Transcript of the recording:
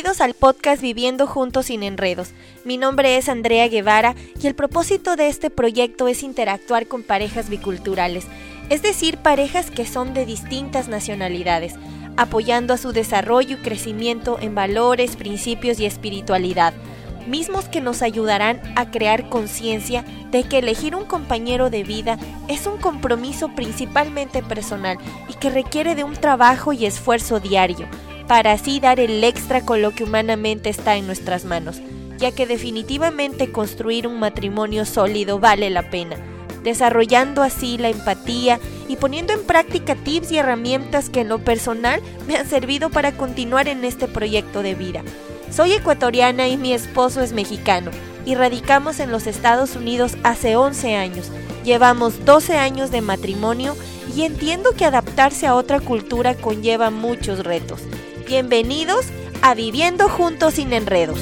bienvenidos al podcast Viviendo Juntos sin Enredos. Mi nombre es Andrea Guevara y el propósito de este proyecto es interactuar con parejas biculturales, es decir, parejas que son de distintas nacionalidades, apoyando a su desarrollo y crecimiento en valores, principios y espiritualidad, mismos que nos ayudarán a crear conciencia de que elegir un compañero de vida es un compromiso principalmente personal y que requiere de un trabajo y esfuerzo diario para así dar el extra con lo que humanamente está en nuestras manos, ya que definitivamente construir un matrimonio sólido vale la pena, desarrollando así la empatía y poniendo en práctica tips y herramientas que en lo personal me han servido para continuar en este proyecto de vida. Soy ecuatoriana y mi esposo es mexicano y radicamos en los Estados Unidos hace 11 años. Llevamos 12 años de matrimonio y entiendo que adaptarse a otra cultura conlleva muchos retos. Bienvenidos a Viviendo Juntos sin Enredos.